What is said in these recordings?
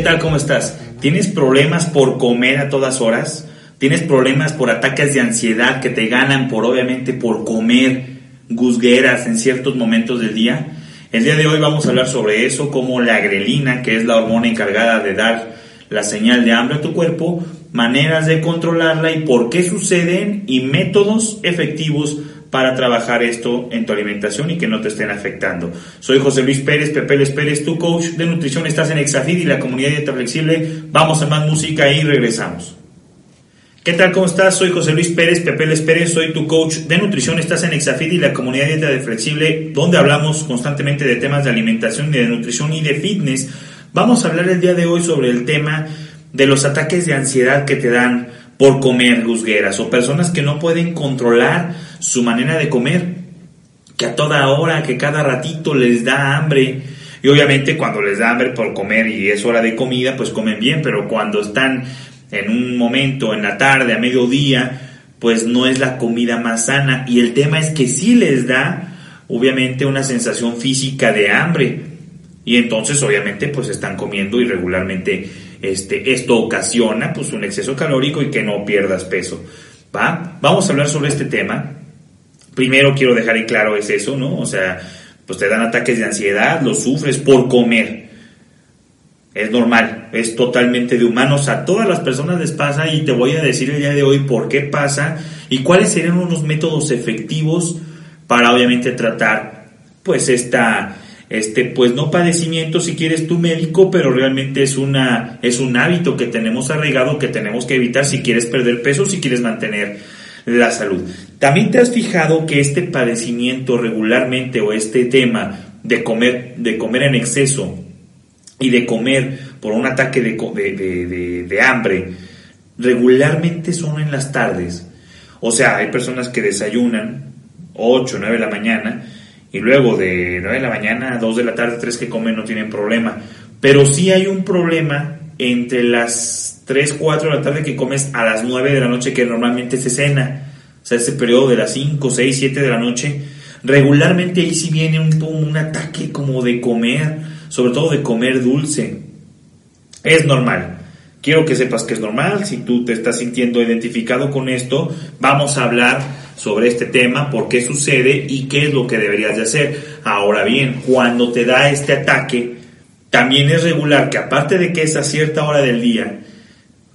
¿Qué tal? ¿Cómo estás? ¿Tienes problemas por comer a todas horas? ¿Tienes problemas por ataques de ansiedad que te ganan por obviamente por comer guzgueras en ciertos momentos del día? El día de hoy vamos a hablar sobre eso, como la grelina, que es la hormona encargada de dar la señal de hambre a tu cuerpo, maneras de controlarla y por qué suceden y métodos efectivos para trabajar esto en tu alimentación y que no te estén afectando. Soy José Luis Pérez, Pepeles Pérez, tu coach de nutrición. Estás en Exafid y la comunidad dieta flexible. Vamos a más música y regresamos. ¿Qué tal? ¿Cómo estás? Soy José Luis Pérez, Pepeles Pérez, soy tu coach de nutrición. Estás en Exafid y la comunidad dieta de flexible, donde hablamos constantemente de temas de alimentación y de nutrición y de fitness. Vamos a hablar el día de hoy sobre el tema de los ataques de ansiedad que te dan por comer guzgueras o personas que no pueden controlar su manera de comer, que a toda hora, que cada ratito les da hambre. Y obviamente cuando les da hambre por comer y es hora de comida, pues comen bien, pero cuando están en un momento, en la tarde, a mediodía, pues no es la comida más sana. Y el tema es que sí les da, obviamente, una sensación física de hambre. Y entonces, obviamente, pues están comiendo irregularmente este, esto ocasiona pues un exceso calórico y que no pierdas peso. ¿va? Vamos a hablar sobre este tema. Primero quiero dejar en claro es eso, ¿no? O sea, pues te dan ataques de ansiedad, los sufres por comer. Es normal, es totalmente de humanos, a todas las personas les pasa y te voy a decir el día de hoy por qué pasa y cuáles serían unos métodos efectivos para obviamente tratar pues esta este, pues no padecimiento si quieres tu médico, pero realmente es una, es un hábito que tenemos arraigado que tenemos que evitar si quieres perder peso, si quieres mantener la salud. También te has fijado que este padecimiento regularmente o este tema de comer, de comer en exceso y de comer por un ataque de, de, de hambre, regularmente son en las tardes. O sea, hay personas que desayunan 8, 9 de la mañana y luego de 9 de la mañana a 2 de la tarde, 3 que comen no tienen problema. Pero sí hay un problema entre las 3, 4 de la tarde que comes a las 9 de la noche que normalmente se cena. O sea, ese periodo de las 5, 6, 7 de la noche. Regularmente ahí sí viene un, un ataque como de comer, sobre todo de comer dulce. Es normal. Quiero que sepas que es normal. Si tú te estás sintiendo identificado con esto, vamos a hablar sobre este tema, por qué sucede y qué es lo que deberías de hacer. Ahora bien, cuando te da este ataque, también es regular que aparte de que es a cierta hora del día,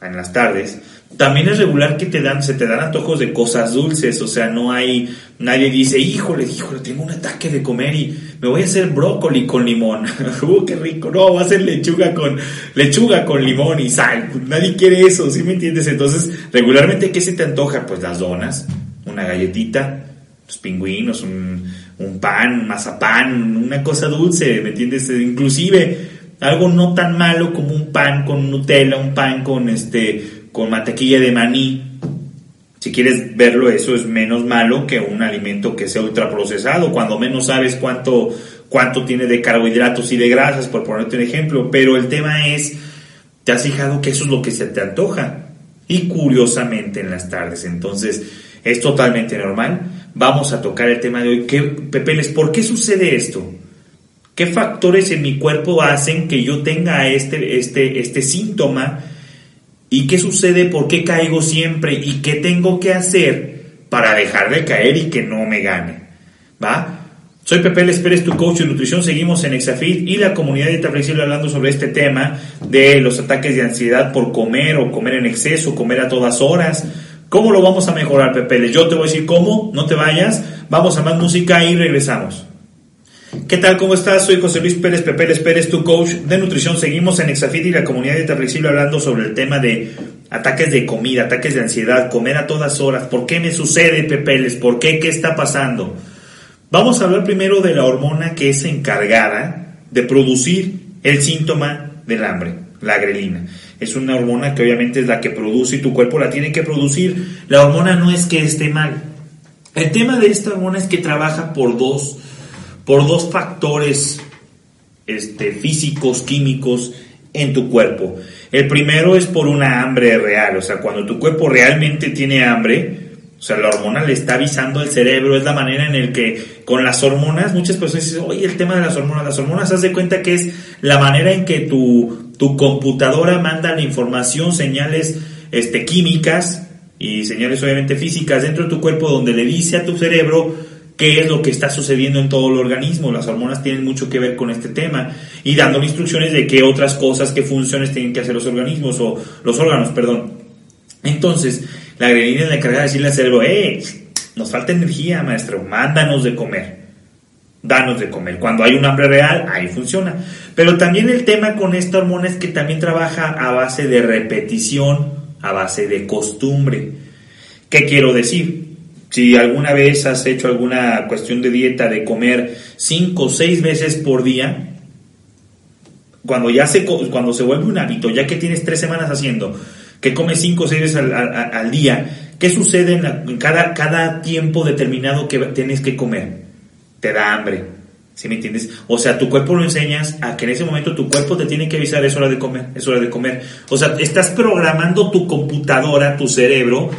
en las tardes, también es regular que te dan, se te dan antojos de cosas dulces, o sea, no hay, nadie dice, híjole, híjole, tengo un ataque de comer y me voy a hacer brócoli con limón, uh, qué rico, no, va a ser lechuga con, lechuga con limón y sal, nadie quiere eso, ¿sí me entiendes? Entonces, regularmente, ¿qué se te antoja? Pues las donas, una galletita, los pingüinos, un, un pan, mazapán, una cosa dulce, ¿me entiendes? Inclusive algo no tan malo como un pan con Nutella, un pan con este con mantequilla de maní. Si quieres verlo, eso es menos malo que un alimento que sea ultraprocesado, cuando menos sabes cuánto, cuánto tiene de carbohidratos y de grasas, por ponerte un ejemplo. Pero el tema es, ¿te has fijado que eso es lo que se te antoja? Y curiosamente en las tardes. Entonces, es totalmente normal. Vamos a tocar el tema de hoy. ¿Qué, Pepeles, ¿por qué sucede esto? ¿Qué factores en mi cuerpo hacen que yo tenga este, este, este síntoma? ¿Y qué sucede? ¿Por qué caigo siempre? ¿Y qué tengo que hacer para dejar de caer y que no me gane? ¿Va? Soy Pepe Les Pérez, tu coach de nutrición. Seguimos en Exafit y la comunidad de Flexible hablando sobre este tema de los ataques de ansiedad por comer o comer en exceso, comer a todas horas. ¿Cómo lo vamos a mejorar, Pepe? Yo te voy a decir cómo, no te vayas. Vamos a más música y regresamos. ¿Qué tal? ¿Cómo estás? Soy José Luis Pérez Pérez Pérez, tu coach de nutrición. Seguimos en Exafit y la comunidad de Flexible hablando sobre el tema de ataques de comida, ataques de ansiedad, comer a todas horas. ¿Por qué me sucede, Pepeles? ¿Por qué? ¿Qué está pasando? Vamos a hablar primero de la hormona que es encargada de producir el síntoma del hambre, la grelina es una hormona que obviamente es la que produce y tu cuerpo la tiene que producir. La hormona no es que esté mal. El tema de esta hormona es que trabaja por dos, por dos factores este, físicos, químicos en tu cuerpo. El primero es por una hambre real, o sea, cuando tu cuerpo realmente tiene hambre, o sea, la hormona le está avisando al cerebro, es la manera en el que con las hormonas, muchas personas dicen, oye, el tema de las hormonas, las hormonas, haz de cuenta que es la manera en que tu tu computadora manda la información, señales este, químicas y señales obviamente físicas dentro de tu cuerpo donde le dice a tu cerebro qué es lo que está sucediendo en todo el organismo. Las hormonas tienen mucho que ver con este tema y dando instrucciones de qué otras cosas, qué funciones tienen que hacer los organismos o los órganos, perdón. Entonces, la grelina es la encargada de decirle al cerebro, ¡eh! Nos falta energía, maestro, mándanos de comer danos de comer. Cuando hay un hambre real, ahí funciona. Pero también el tema con esta hormona es que también trabaja a base de repetición, a base de costumbre. ¿Qué quiero decir? Si alguna vez has hecho alguna cuestión de dieta de comer cinco o seis veces por día, cuando ya se, cuando se vuelve un hábito, ya que tienes tres semanas haciendo, que comes cinco o seis veces al, día, ¿qué sucede en, cada, cada tiempo determinado que tienes que comer? te da hambre. ¿Sí me entiendes? O sea, tu cuerpo lo enseñas a que en ese momento tu cuerpo te tiene que avisar, es hora de comer, es hora de comer. O sea, estás programando tu computadora, tu cerebro,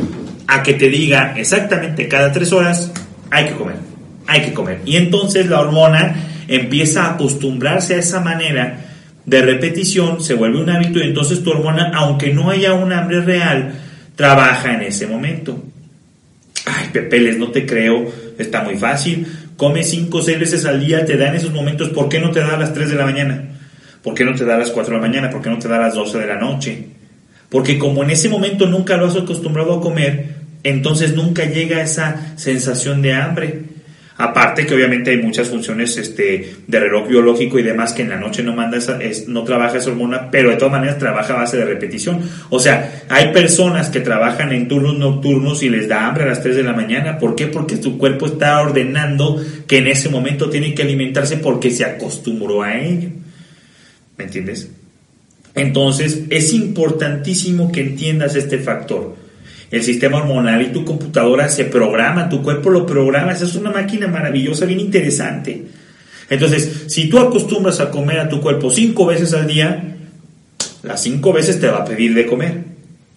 a que te diga exactamente cada tres horas, hay que comer, hay que comer. Y entonces la hormona empieza a acostumbrarse a esa manera de repetición, se vuelve un hábito y entonces tu hormona, aunque no haya un hambre real, trabaja en ese momento. Ay, Pepeles, no te creo, está muy fácil come cinco o seis veces al día, te da en esos momentos, ¿por qué no te da a las 3 de la mañana? ¿Por qué no te da a las 4 de la mañana? ¿Por qué no te da a las 12 de la noche? Porque como en ese momento nunca lo has acostumbrado a comer, entonces nunca llega esa sensación de hambre. Aparte que obviamente hay muchas funciones este, de reloj biológico y demás que en la noche no manda esa, no trabaja esa hormona, pero de todas maneras trabaja a base de repetición. O sea, hay personas que trabajan en turnos nocturnos y les da hambre a las 3 de la mañana. ¿Por qué? Porque su cuerpo está ordenando que en ese momento tiene que alimentarse porque se acostumbró a ello. ¿Me entiendes? Entonces, es importantísimo que entiendas este factor el sistema hormonal y tu computadora se programa, tu cuerpo lo programa, esa es una máquina maravillosa, bien interesante. Entonces, si tú acostumbras a comer a tu cuerpo cinco veces al día, las cinco veces te va a pedir de comer.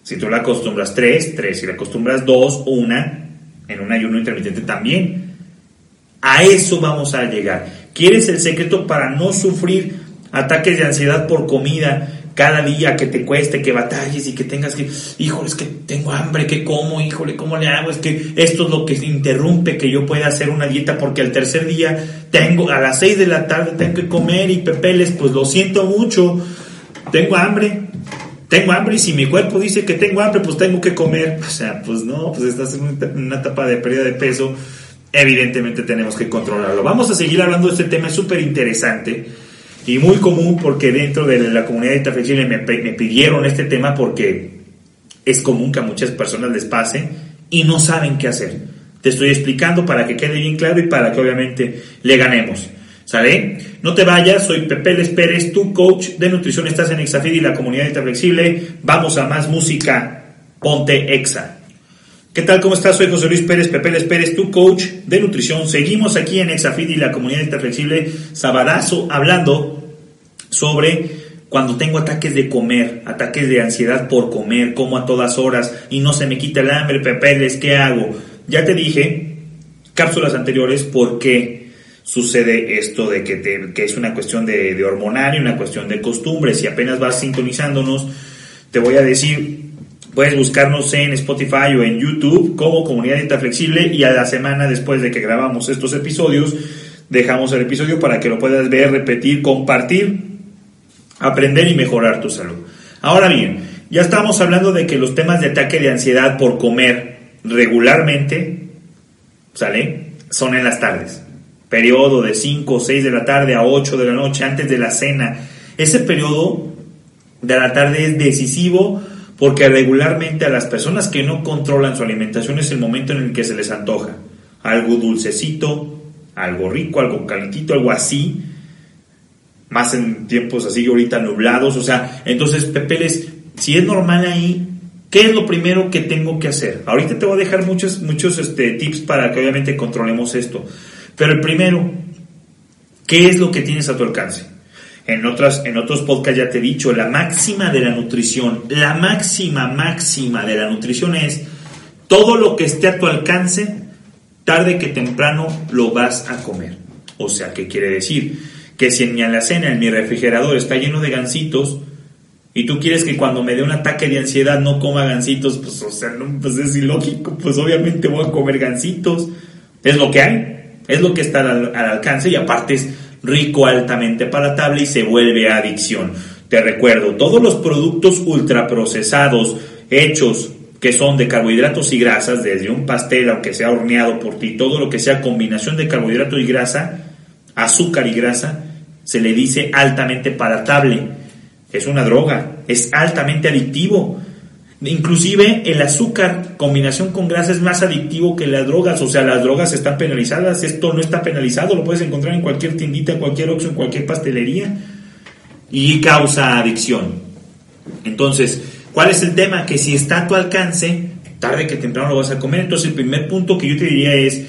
Si tú la acostumbras tres, tres. Si la acostumbras dos, una, en un ayuno intermitente también. A eso vamos a llegar. ¿Quieres el secreto para no sufrir ataques de ansiedad por comida? Cada día que te cueste, que batalles y que tengas que, híjole, es que tengo hambre, ¿qué como? Híjole, ¿cómo le hago? Es que esto es lo que interrumpe que yo pueda hacer una dieta porque al tercer día tengo, a las 6 de la tarde tengo que comer y pepeles, pues lo siento mucho, tengo hambre, tengo hambre y si mi cuerpo dice que tengo hambre, pues tengo que comer. O sea, pues no, pues estás en una etapa de pérdida de peso, evidentemente tenemos que controlarlo. Vamos a seguir hablando de este tema, es súper interesante y muy común porque dentro de la comunidad de flexible me, me pidieron este tema porque es común que a muchas personas les pase y no saben qué hacer. Te estoy explicando para que quede bien claro y para que obviamente le ganemos. ¿Sale? No te vayas, soy Pepe Les Pérez, tu coach de nutrición. Estás en Exafid y la comunidad de Flexible. Vamos a más música. Ponte Exa. ¿Qué tal? ¿Cómo estás? Soy José Luis Pérez, Pepe Les Pérez, tu coach de nutrición. Seguimos aquí en Exafit y la comunidad interflexible Sabadazo hablando sobre cuando tengo ataques de comer, ataques de ansiedad por comer, como a todas horas y no se me quita el hambre, Pepe ¿qué hago? Ya te dije, cápsulas anteriores, por qué sucede esto de que, que es una cuestión de, hormonal y una cuestión de costumbre. Si apenas vas sintonizándonos, te voy a decir Puedes buscarnos en Spotify o en YouTube como Comunidad Dieta Flexible y a la semana después de que grabamos estos episodios, dejamos el episodio para que lo puedas ver, repetir, compartir, aprender y mejorar tu salud. Ahora bien, ya estamos hablando de que los temas de ataque de ansiedad por comer regularmente, ¿sale? Son en las tardes. Periodo de 5 o 6 de la tarde a 8 de la noche antes de la cena. Ese periodo de la tarde es decisivo porque regularmente a las personas que no controlan su alimentación es el momento en el que se les antoja algo dulcecito, algo rico, algo calentito, algo así, más en tiempos así ahorita nublados, o sea, entonces Pepeles, si es normal ahí, ¿qué es lo primero que tengo que hacer? Ahorita te voy a dejar muchos, muchos este, tips para que obviamente controlemos esto, pero el primero, ¿qué es lo que tienes a tu alcance? En, otras, en otros podcasts ya te he dicho, la máxima de la nutrición, la máxima, máxima de la nutrición es todo lo que esté a tu alcance, tarde que temprano lo vas a comer. O sea, ¿qué quiere decir? Que si en mi alacena, en mi refrigerador está lleno de gansitos, Y tú quieres que cuando me dé un ataque de ansiedad no coma gansitos, pues, o sea, pues es ilógico, pues obviamente voy a comer gansitos. Es lo que hay, es lo que está al, al alcance y aparte rico, altamente palatable y se vuelve adicción. Te recuerdo, todos los productos ultraprocesados hechos que son de carbohidratos y grasas, desde un pastel, aunque sea horneado por ti, todo lo que sea combinación de carbohidrato y grasa, azúcar y grasa, se le dice altamente palatable. Es una droga, es altamente adictivo. Inclusive el azúcar combinación con grasa es más adictivo que las drogas, o sea, las drogas están penalizadas, esto no está penalizado, lo puedes encontrar en cualquier tiendita, en cualquier oxo, en cualquier pastelería y causa adicción. Entonces, ¿cuál es el tema? Que si está a tu alcance, tarde que temprano lo vas a comer. Entonces, el primer punto que yo te diría es,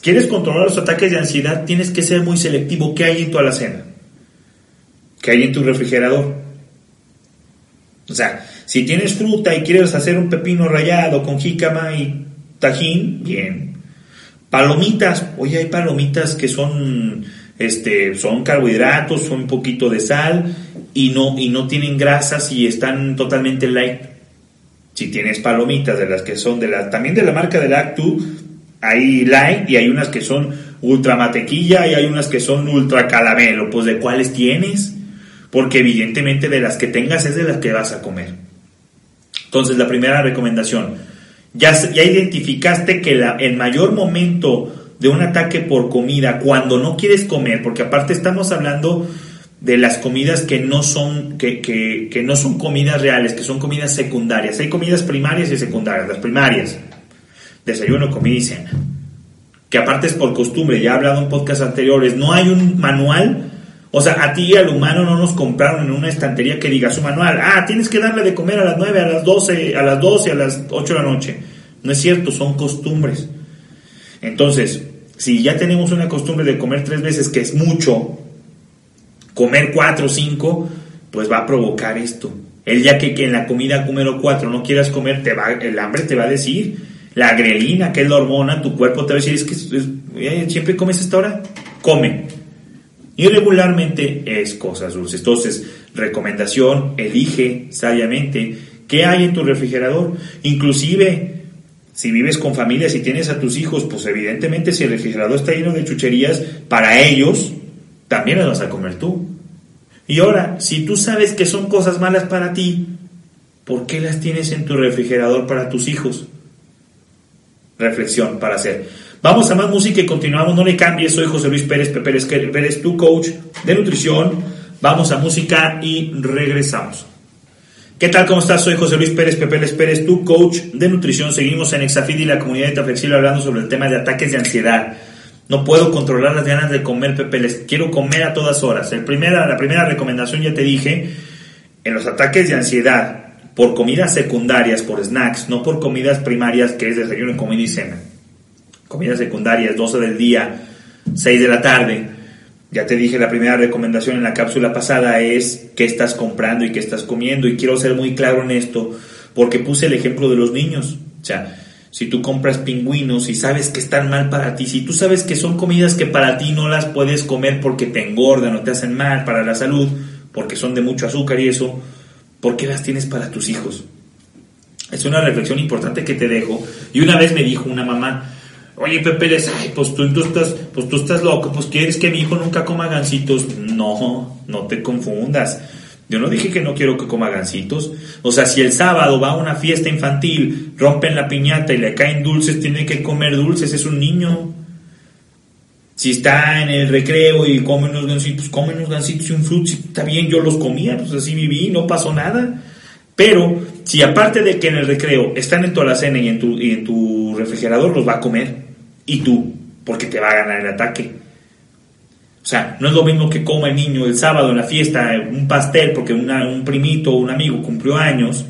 ¿quieres controlar los ataques de ansiedad? Tienes que ser muy selectivo. ¿Qué hay en tu alacena? ¿Qué hay en tu refrigerador? O sea, si tienes fruta y quieres hacer un pepino rallado con jícama y tajín, bien. Palomitas, oye, hay palomitas que son este, son carbohidratos, son un poquito de sal y no, y no tienen grasas y están totalmente light. Si tienes palomitas de las que son de la, también de la marca de Lactu, hay light y hay unas que son ultra mantequilla y hay unas que son ultra caramelo. Pues de cuáles tienes? Porque evidentemente de las que tengas es de las que vas a comer. Entonces la primera recomendación, ya, ya identificaste que la, el mayor momento de un ataque por comida cuando no quieres comer, porque aparte estamos hablando de las comidas que no son que, que, no son comidas reales, que son comidas secundarias. Hay comidas primarias y secundarias. Las primarias, desayuno, comida y cena. Que aparte es por costumbre, ya he hablado en podcasts anteriores, no hay un manual. O sea, a ti y al humano no nos compraron en una estantería que diga su manual. Ah, tienes que darle de comer a las 9, a las 12, a las 12, a las 8 de la noche. No es cierto, son costumbres. Entonces, si ya tenemos una costumbre de comer tres veces, que es mucho, comer cuatro o cinco, pues va a provocar esto. El día que, en la comida número cuatro no quieras comer, te va, el hambre te va a decir, la grelina, que es la hormona, tu cuerpo te va a decir, es que eh, siempre comes esta hora, come. Y regularmente es cosas dulces. Entonces, recomendación, elige sabiamente qué hay en tu refrigerador. Inclusive, si vives con familia, si tienes a tus hijos, pues evidentemente si el refrigerador está lleno de chucherías, para ellos también las vas a comer tú. Y ahora, si tú sabes que son cosas malas para ti, ¿por qué las tienes en tu refrigerador para tus hijos? Reflexión para hacer. Vamos a más música y continuamos. No le cambies. Soy José Luis Pérez Pérez, Pérez, tu coach de nutrición. Vamos a música y regresamos. ¿Qué tal? ¿Cómo estás? Soy José Luis Pérez Pepe Pérez, tu coach de nutrición. Seguimos en Exafid y la comunidad de Flexible hablando sobre el tema de ataques de ansiedad. No puedo controlar las ganas de comer Pepe, les quiero comer a todas horas. El primera, la primera recomendación ya te dije, en los ataques de ansiedad, por comidas secundarias, por snacks, no por comidas primarias que es desayuno, comida y cena. Comidas secundarias, 12 del día, 6 de la tarde ya te dije, la primera recomendación en la cápsula pasada es qué estás comprando y qué estás comiendo. Y quiero ser muy claro en esto, porque puse el ejemplo de los niños. O sea, si tú compras pingüinos y sabes que están mal para ti, si tú sabes que son comidas que para ti no las puedes comer porque te engordan o te hacen mal para la salud, porque son de mucho azúcar y eso, ¿por qué las tienes para tus hijos? Es una reflexión importante que te dejo. Y una vez me dijo una mamá, Oye, Pepe, ay, pues tú, estás, pues tú estás loco, pues quieres que mi hijo nunca coma gancitos. No, no te confundas. Yo no dije que no quiero que coma gancitos. O sea, si el sábado va a una fiesta infantil, rompen la piñata y le caen dulces, tiene que comer dulces, es un niño. Si está en el recreo y come unos gancitos, come unos gancitos y un si está bien, yo los comía, pues así viví, no pasó nada. Pero si aparte de que en el recreo están en tu alacena y en tu, y en tu refrigerador, los va a comer, y tú, porque te va a ganar el ataque. O sea, no es lo mismo que coma el niño el sábado en la fiesta un pastel porque un primito o un amigo cumplió años,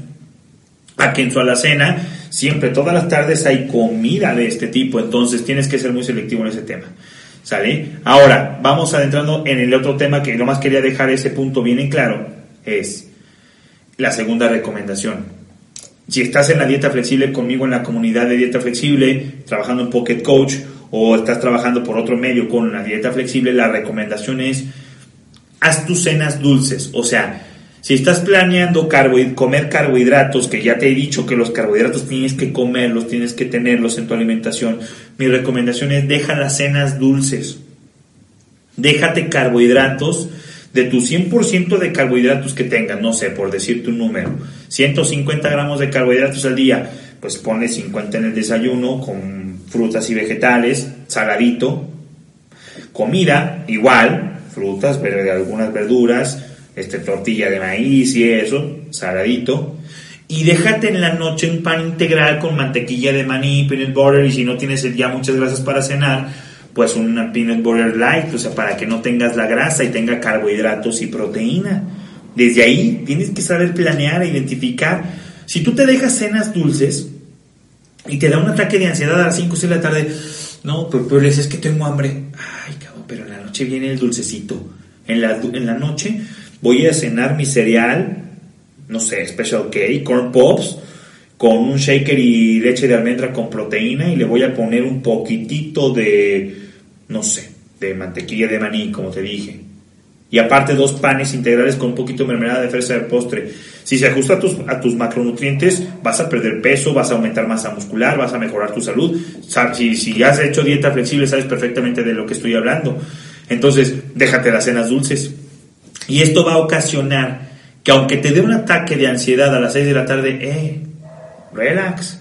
a que en su alacena siempre todas las tardes hay comida de este tipo, entonces tienes que ser muy selectivo en ese tema. ¿Sale? Ahora, vamos adentrando en el otro tema que más quería dejar ese punto bien en claro, es la segunda recomendación. Si estás en la dieta flexible conmigo en la comunidad de dieta flexible, trabajando en Pocket Coach o estás trabajando por otro medio con la dieta flexible, la recomendación es haz tus cenas dulces. O sea, Si estás planeando comer carbohidratos, que ya te he dicho que los carbohidratos tienes que comerlos, tienes que tenerlos en tu alimentación, mi recomendación es deja las cenas dulces. Déjate carbohidratos de tu 100% de carbohidratos que tengas, no sé, por decirte un número, 150 gramos de carbohidratos al día, pues ponle 50 en el desayuno con frutas y vegetales, saladito, comida igual, frutas, algunas verduras, este, tortilla de maíz y eso, saladito, y déjate en la noche un pan integral con mantequilla de maní, peanut butter, y si no tienes ya muchas grasas para cenar, pues una peanut butter light, o sea, para que no tengas la grasa y tenga carbohidratos y proteína. Desde ahí tienes que saber planear e identificar. Si tú te dejas cenas dulces y te da un ataque de ansiedad a las 5 o 6 de la tarde, no, pero, pero dices que tengo hambre. Ay, cabrón, pero en la noche viene el dulcecito. En la, en la noche voy a cenar mi cereal, no sé, Special K, Corn Pops, con un shaker y leche de almendra con proteína y le voy a poner un poquitito de, no sé, de mantequilla de maní, como te dije. Y aparte dos panes integrales con un poquito de mermelada de fresa de postre. Si se ajusta a tus, a tus macronutrientes, vas a perder peso, vas a aumentar masa muscular, vas a mejorar tu salud. Si, si has hecho dieta flexible, sabes perfectamente de lo que estoy hablando. Entonces, déjate las cenas dulces. Y esto va a ocasionar que aunque te dé un ataque de ansiedad a las 6 de la tarde, eh, relax.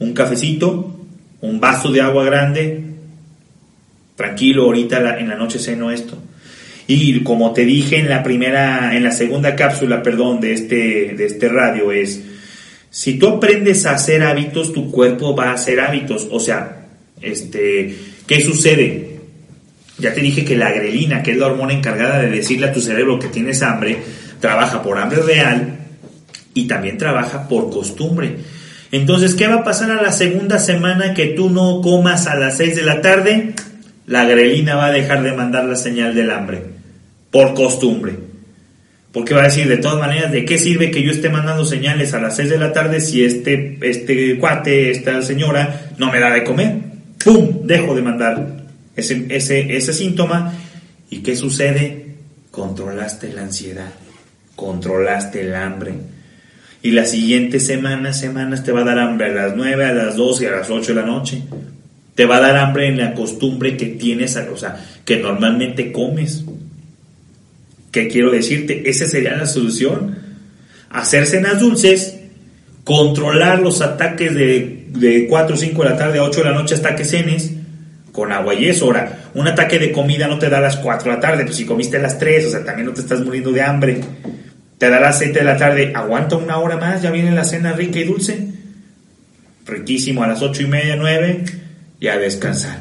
Un cafecito, un vaso de agua grande, tranquilo, ahorita en la noche ceno esto. Y como te dije en la primera, en la segunda cápsula, perdón, de este, de este radio, es, si tú aprendes a hacer hábitos, tu cuerpo va a hacer hábitos. O sea, este, ¿qué sucede? Ya te dije que la grelina, que es la hormona encargada de decirle a tu cerebro que tienes hambre, trabaja por hambre real y también trabaja por costumbre. Entonces, ¿qué va a pasar a la segunda semana que tú no comas a las 6 de la tarde? La grelina va a dejar de mandar la señal del hambre, por costumbre. Porque va a decir, de todas maneras, ¿de qué sirve que yo esté mandando señales a las 6 de la tarde si este, este cuate, esta señora, no me da de comer? ¡Pum! Dejo de mandar ese, ese, ese síntoma. ¿Y qué sucede? Controlaste la ansiedad, controlaste el hambre y las siguientes semanas, semanas te va a dar hambre a las 9, a las 12 y a las 8 de la noche. Te va a dar hambre en la costumbre que tienes, o sea, que normalmente comes. ¿Qué quiero decirte? Esa sería la solución. Hacer cenas dulces, controlar los ataques de, de 4 o 5 de la tarde a 8 de la noche hasta que cenes, con agua y eso. Ahora, un ataque de comida no te da a las 4 de la tarde, pues si comiste a las 3, o sea, también no te estás muriendo de hambre te da las 7 de la tarde, aguanta una hora más, ya viene la cena rica y dulce. Riquísimo a las 8 y media, 9 y a descansar.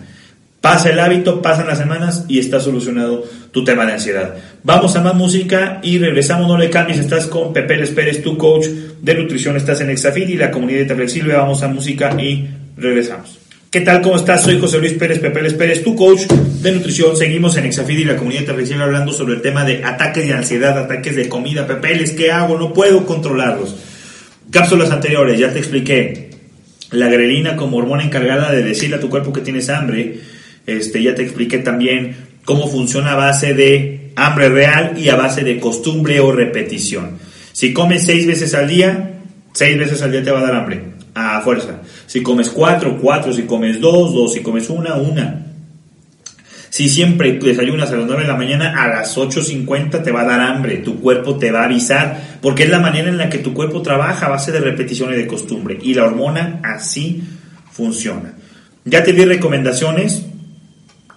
Pasa el hábito, pasan las semanas y está solucionado tu tema de ansiedad. Vamos a más música y regresamos, no le cambies, estás con Pepe Les Pérez, tu coach de nutrición, estás en Exafit y la comunidad de flexible, vamos a música y regresamos. ¿Qué tal? ¿Cómo estás? Soy José Luis Pérez Pepeles Pérez, tu coach de nutrición. Seguimos en Exafid y la comunidad recién hablando sobre el tema de ataques de ansiedad, ataques de comida, Pepeles, ¿qué hago? No puedo controlarlos. Cápsulas anteriores, ya te expliqué. La grelina como hormona encargada de decirle a tu cuerpo que tienes hambre. Este, ya te expliqué también cómo funciona a base de hambre real y a base de costumbre o repetición. Si comes seis veces al día, seis veces al día te va a dar hambre a fuerza. Si comes cuatro, cuatro. Si comes dos, dos. Si comes una, una. Si siempre desayunas a las 9 de la mañana, a las 8.50 te va a dar hambre, tu cuerpo te va a avisar, porque es la manera en la que tu cuerpo trabaja a base de repetición y de costumbre. Y la hormona así funciona. Ya te di recomendaciones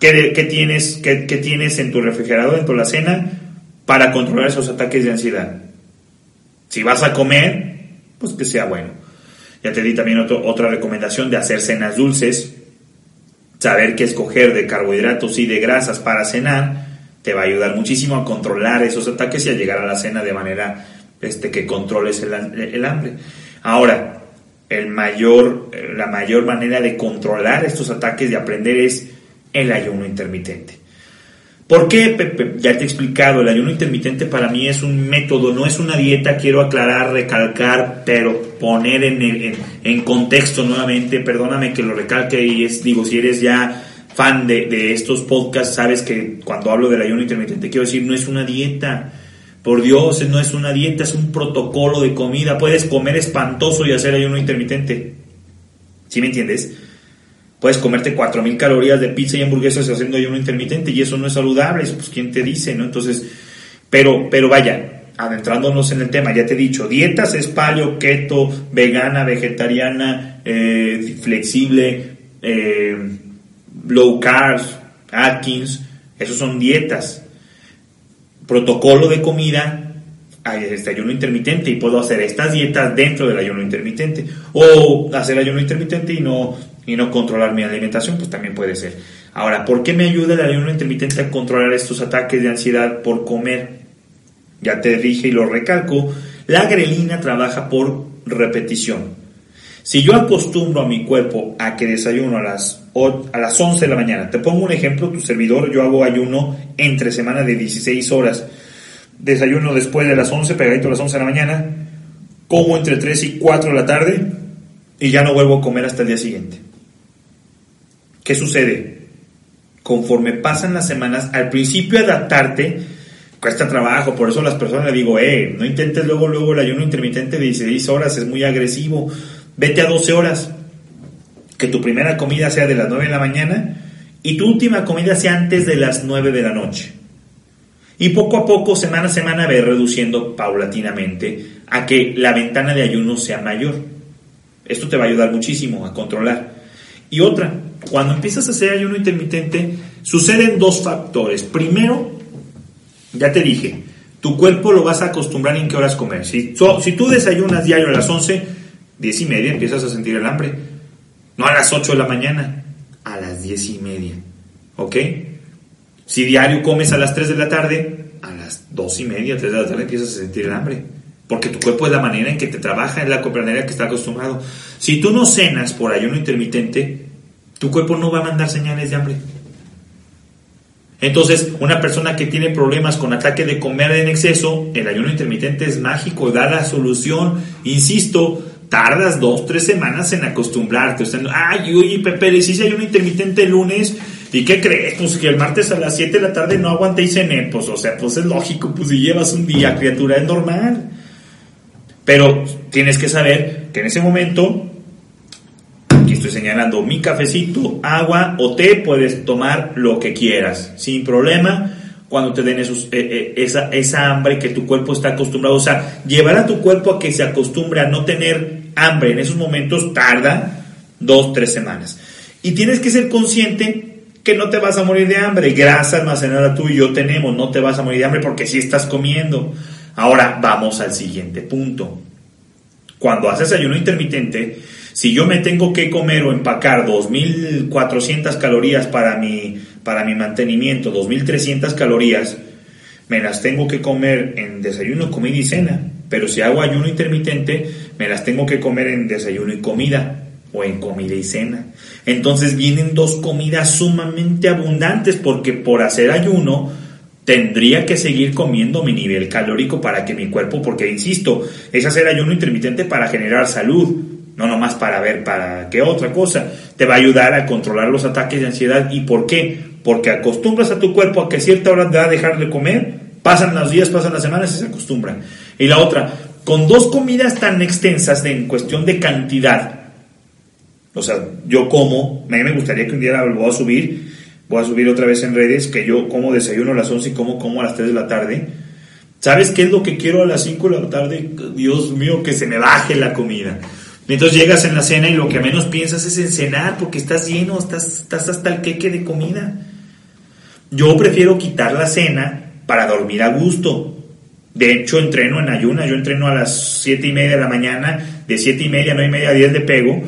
que, tienes, que, tienes en tu refrigerador, en tu alacena, para controlar esos ataques de ansiedad. Si vas a comer, pues que sea bueno. Ya te di también otra recomendación de hacer cenas dulces. Saber qué escoger de carbohidratos y de grasas para cenar te va a ayudar muchísimo a controlar esos ataques y a llegar a la cena de manera este, que controles el, el hambre. Ahora, el mayor, la mayor manera de controlar estos ataques, de aprender, es el ayuno intermitente. ¿Por qué, Ya te he explicado, el ayuno intermitente para mí es un método, no es una dieta, quiero aclarar, recalcar, pero poner en, en, contexto nuevamente, perdóname que lo recalque y es, digo, si eres ya fan de, de estos podcasts, sabes que cuando hablo del ayuno intermitente quiero decir, no es una dieta, Por Dios, no es una dieta, es un protocolo de comida. Puedes comer espantoso y hacer ayuno intermitente. ¿Sí me entiendes? Puedes comerte 4000 calorías de pizza y hamburguesas haciendo ayuno intermitente y eso no es saludable, eso pues quién te dice, ¿no? Entonces, pero pero vaya, adentrándonos en el tema, ya te he dicho, dietas es paleo, keto, vegana, vegetariana, eh, flexible, eh, low carbs, Atkins, esos son dietas. Protocolo de comida, este ayuno intermitente y puedo hacer estas dietas dentro del ayuno intermitente. O hacer ayuno intermitente y no, y no controlar mi alimentación, pues también puede ser. Ahora, ¿por qué me ayuda el ayuno intermitente a controlar estos ataques de ansiedad por comer? Ya te dije y lo recalco, la grelina trabaja por repetición. Si yo acostumbro a mi cuerpo a que desayuno a las, a las 11 de la mañana, te pongo un ejemplo, tu servidor, yo hago ayuno entre semana de 16 horas, desayuno después de las 11, pegadito a las 11 de la mañana, como entre 3 y 4 de la tarde y ya no vuelvo a comer hasta el día siguiente. ¿Qué sucede? Conforme pasan las semanas, al principio adaptarte cuesta trabajo, por eso las personas le digo, eh, no intentes luego, luego el ayuno intermitente de 16 horas, es muy agresivo, vete a 12 horas, que tu primera comida sea de las 9 de la mañana y tu última comida sea antes de las 9 de la noche. Y poco a poco, semana a semana, ve reduciendo paulatinamente a que la ventana de ayuno sea mayor. Esto te va a ayudar muchísimo a controlar. Y otra, cuando empiezas a hacer ayuno intermitente, suceden dos factores. Primero, ya te dije, tu cuerpo lo vas a acostumbrar en qué horas comer. Si, tú desayunas diario a las 11, 10 y media empiezas a sentir el hambre. No a las 8 de la mañana, a las 10 y media. ¿Ok? Si diario comes a las 3 de la tarde, a las 2 y media, 3 de la tarde empiezas a sentir el hambre. Porque tu cuerpo es la manera en que te trabaja, es la manera que está acostumbrado. Si tú no cenas por ayuno intermitente, tu cuerpo no va a mandar señales de hambre. Entonces, una persona que tiene problemas con ataque de comer en exceso, el ayuno intermitente es mágico, da la solución. Insisto, tardas dos, tres semanas en acostumbrarte. O sea, ay, oye, Pepe, le hice ayuno intermitente el lunes. ¿Y qué crees? Pues que el martes a las 7 de la tarde no aguanté y cené. Pues, o sea, pues es lógico, pues si llevas un día, criatura, es normal. Pero tienes que saber que en ese momento, señalando mi cafecito, agua o té, puedes tomar lo que quieras, sin problema cuando te den eh, eh, esa, hambre que tu cuerpo está acostumbrado. O sea, llevar a tu cuerpo a que se acostumbre a no tener hambre en esos momentos tarda dos, tres semanas. Y tienes que ser consciente que no te vas a morir de hambre. Grasa almacenada tú y yo tenemos, no te vas a morir de hambre porque sí estás comiendo. Ahora vamos al siguiente punto. Cuando haces ayuno intermitente, si yo me tengo que comer o empacar 2.400 calorías para mi, para mi mantenimiento, 2.300 calorías, me las tengo que comer en desayuno, comida y cena. Pero si hago ayuno intermitente, me las tengo que comer en desayuno y comida o en comida y cena. Entonces vienen dos comidas sumamente abundantes porque por hacer ayuno tendría que seguir comiendo mi nivel calórico para que mi cuerpo, porque insisto, es hacer ayuno intermitente para generar salud no nomás para ver para qué otra cosa. Te va a ayudar a controlar los ataques de ansiedad. ¿Y por qué? Porque acostumbras a tu cuerpo a que a cierta hora te va a dejar de comer, pasan los días, pasan las semanas y se acostumbran. Y la otra, con dos comidas tan extensas en cuestión de cantidad, o sea, yo como, a mí me gustaría que un día lo voy a subir, voy a subir otra vez en redes, que yo como desayuno a las 11 y como como a las 3 de la tarde. ¿Sabes qué es lo que quiero a las 5 de la tarde? Dios mío, que se me baje la comida. Entonces llegas en la cena y lo que menos piensas es en cenar porque estás lleno, estás, estás hasta el queque de comida. Yo prefiero quitar la cena para dormir a gusto. De hecho, entreno en ayunas. Yo entreno a las siete y media de la mañana, de siete y media a nueve y media a 10 de pego,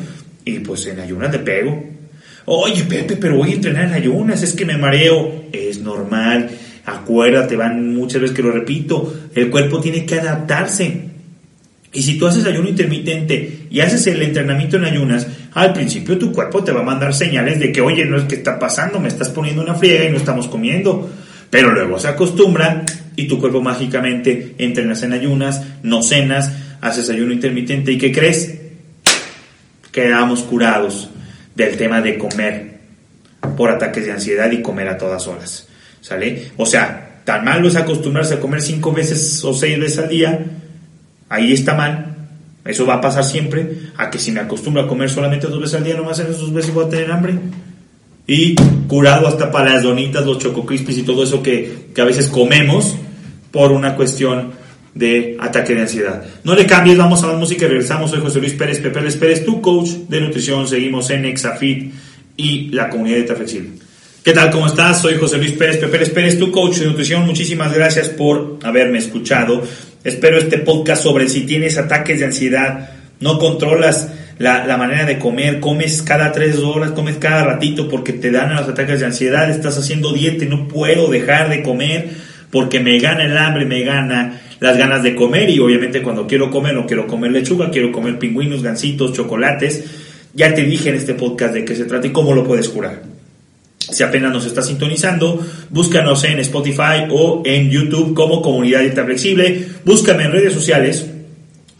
y pues en ayunas de pego. Oye, Pepe, pero voy a entrenar en ayunas, es que me mareo. Es normal, acuérdate, van muchas veces que lo repito, el cuerpo tiene que adaptarse. Y si tú haces ayuno intermitente y haces el entrenamiento en ayunas, al principio tu cuerpo te va a mandar señales de que, oye, no es que está pasando, me estás poniendo una friega y no estamos comiendo. Pero luego se acostumbra y tu cuerpo mágicamente entrenas en ayunas, no cenas, haces ayuno intermitente y ¿qué crees? Quedamos curados del tema de comer por ataques de ansiedad y comer a todas horas. ¿Sale? O sea, Tan malo es acostumbrarse a comer cinco veces o seis veces al día, ahí está mal, eso va a pasar siempre, a que si me acostumbro a comer solamente dos veces al día, nomás en esas dos veces voy a tener hambre. Y curado hasta para las donitas, los chococrispis y todo eso que, que a veces comemos por una cuestión de ataque de ansiedad. No le cambies, vamos a la música y regresamos. Soy José Luis Pérez, Pepe Pérez, tu coach de nutrición. Seguimos en Exafit y la comunidad de Flexible. ¿Qué tal? ¿Cómo estás? Soy José Luis Pérez, Pepe Pérez, tu coach de nutrición. Muchísimas gracias por haberme escuchado. Espero este podcast sobre si tienes ataques de ansiedad, no controlas la, la, manera de comer, comes cada tres horas, comes cada ratito porque te dan los ataques de ansiedad, estás haciendo dieta y no puedo dejar de comer porque me gana el hambre, me gana las ganas de comer y obviamente cuando quiero comer no quiero comer lechuga, quiero comer pingüinos, gansitos, chocolates. Ya te dije en este podcast de qué se trata y cómo lo puedes curar. Si apenas nos estás sintonizando, búscanos en Spotify o en YouTube como Comunidad Dieta Flexible. Búscame en redes sociales,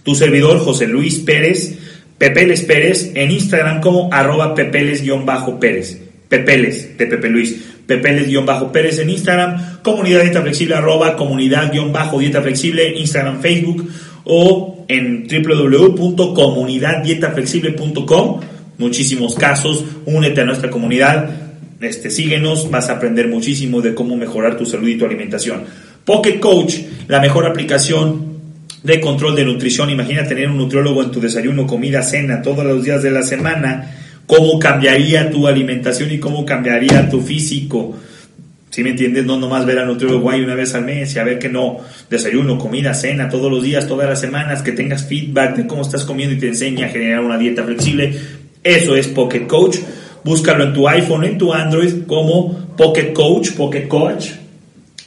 tu servidor José Luis Pérez, Pepeles Pérez, en Instagram como arroba pepeles-pérez. Pepeles de Pepe Luis. Pepeles-Pérez en Instagram, Comunidad Dieta Flexible, arroba comunidad-dieta flexible, Instagram, Facebook o en www.comunidaddietaflexible.com. Muchísimos casos, únete a nuestra comunidad, este, síguenos, vas a aprender muchísimo de cómo mejorar tu salud y tu alimentación. Pocket Coach, la mejor aplicación de control de nutrición. Imagina tener un nutriólogo en tu desayuno, comida, cena, todos los días de la semana cómo cambiaría tu alimentación y cómo cambiaría tu físico. Si me entiendes? No nomás ver a nutriólogo guay una vez al mes y a ver que no, desayuno, comida, cena, todos los días, todas las semanas, que tengas feedback de cómo estás comiendo y te enseña a generar una dieta flexible. Eso es Pocket Coach. Búscalo en tu iPhone, en tu Android como Pocket Coach, Pocket Coach.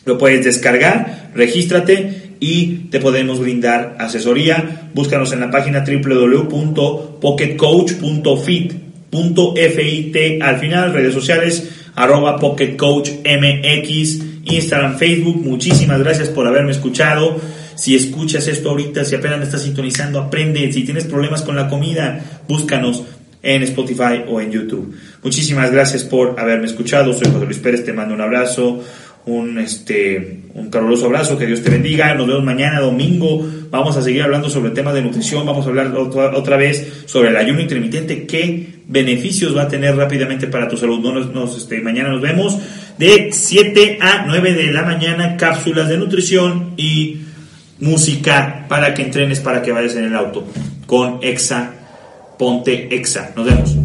Lo puedes descargar, regístrate y te podemos brindar asesoría. Búscanos en la página www.pocketcoach.fit punto FIT al final, redes sociales, arroba Pocket Coach MX, Instagram, Facebook. Muchísimas gracias por haberme escuchado. Si escuchas esto ahorita, si apenas me estás sintonizando, aprende. Si tienes problemas con la comida, búscanos en Spotify o en YouTube. Muchísimas gracias por haberme escuchado. Soy José Luis Pérez, te mando un abrazo un, este, un caluroso abrazo, que Dios te bendiga, nos vemos mañana domingo, vamos a seguir hablando sobre el tema de nutrición, vamos a hablar otra, vez sobre el ayuno intermitente, qué beneficios va a tener rápidamente para tu salud. No nos, este, mañana nos vemos de 7 a 9 de la mañana, cápsulas de nutrición y música para que entrenes, para que vayas en el auto con Exa, ponte Exa. Nos vemos.